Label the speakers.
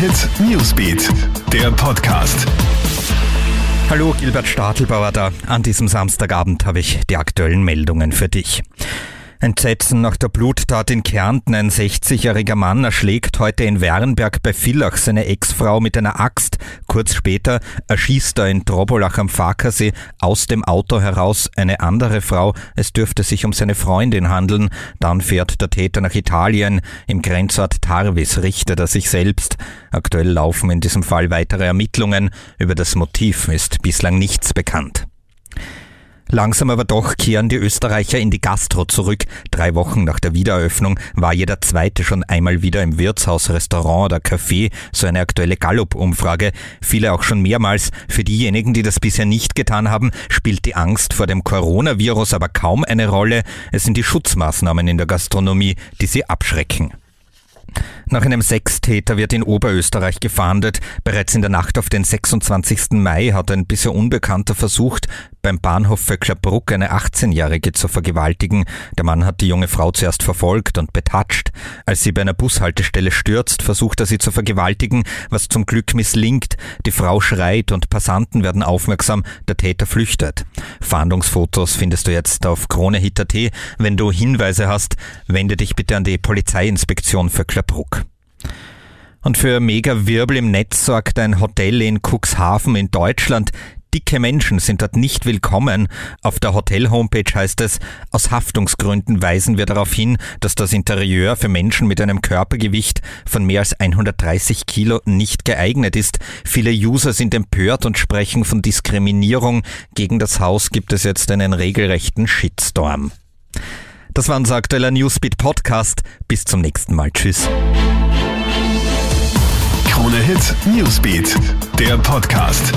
Speaker 1: Hit Newsbeat, der Podcast.
Speaker 2: Hallo, Gilbert Stadelbauer da. An diesem Samstagabend habe ich die aktuellen Meldungen für dich. Entsetzen nach der Bluttat in Kärnten. Ein 60-jähriger Mann erschlägt heute in Wernberg bei Villach seine Ex-Frau mit einer Axt. Kurz später erschießt er in Trobolach am Farkasee aus dem Auto heraus eine andere Frau. Es dürfte sich um seine Freundin handeln. Dann fährt der Täter nach Italien. Im Grenzort Tarvis richtet er sich selbst. Aktuell laufen in diesem Fall weitere Ermittlungen. Über das Motiv ist bislang nichts bekannt. Langsam aber doch kehren die Österreicher in die Gastro zurück. Drei Wochen nach der Wiedereröffnung war jeder Zweite schon einmal wieder im Wirtshaus, Restaurant oder Café, so eine aktuelle Gallup-Umfrage. Viele auch schon mehrmals. Für diejenigen, die das bisher nicht getan haben, spielt die Angst vor dem Coronavirus aber kaum eine Rolle. Es sind die Schutzmaßnahmen in der Gastronomie, die sie abschrecken. Nach einem Sextäter wird in Oberösterreich gefahndet. Bereits in der Nacht auf den 26. Mai hat ein bisher Unbekannter versucht, beim Bahnhof Vöcklerbruck eine 18-Jährige zu vergewaltigen. Der Mann hat die junge Frau zuerst verfolgt und betatscht. Als sie bei einer Bushaltestelle stürzt, versucht er sie zu vergewaltigen, was zum Glück misslingt. Die Frau schreit und Passanten werden aufmerksam. Der Täter flüchtet. Fahndungsfotos findest du jetzt auf KroneHit.at. Wenn du Hinweise hast, wende dich bitte an die Polizeiinspektion Vöcklerbruck. Und für mega Wirbel im Netz sorgt ein Hotel in Cuxhaven in Deutschland. Dicke Menschen sind dort nicht willkommen. Auf der Hotel-Homepage heißt es, aus Haftungsgründen weisen wir darauf hin, dass das Interieur für Menschen mit einem Körpergewicht von mehr als 130 Kilo nicht geeignet ist. Viele User sind empört und sprechen von Diskriminierung. Gegen das Haus gibt es jetzt einen regelrechten Shitstorm. Das war unser aktueller Newsbeat Podcast. Bis zum nächsten Mal. Tschüss.
Speaker 1: Krone Hit Newsbeat, der Podcast.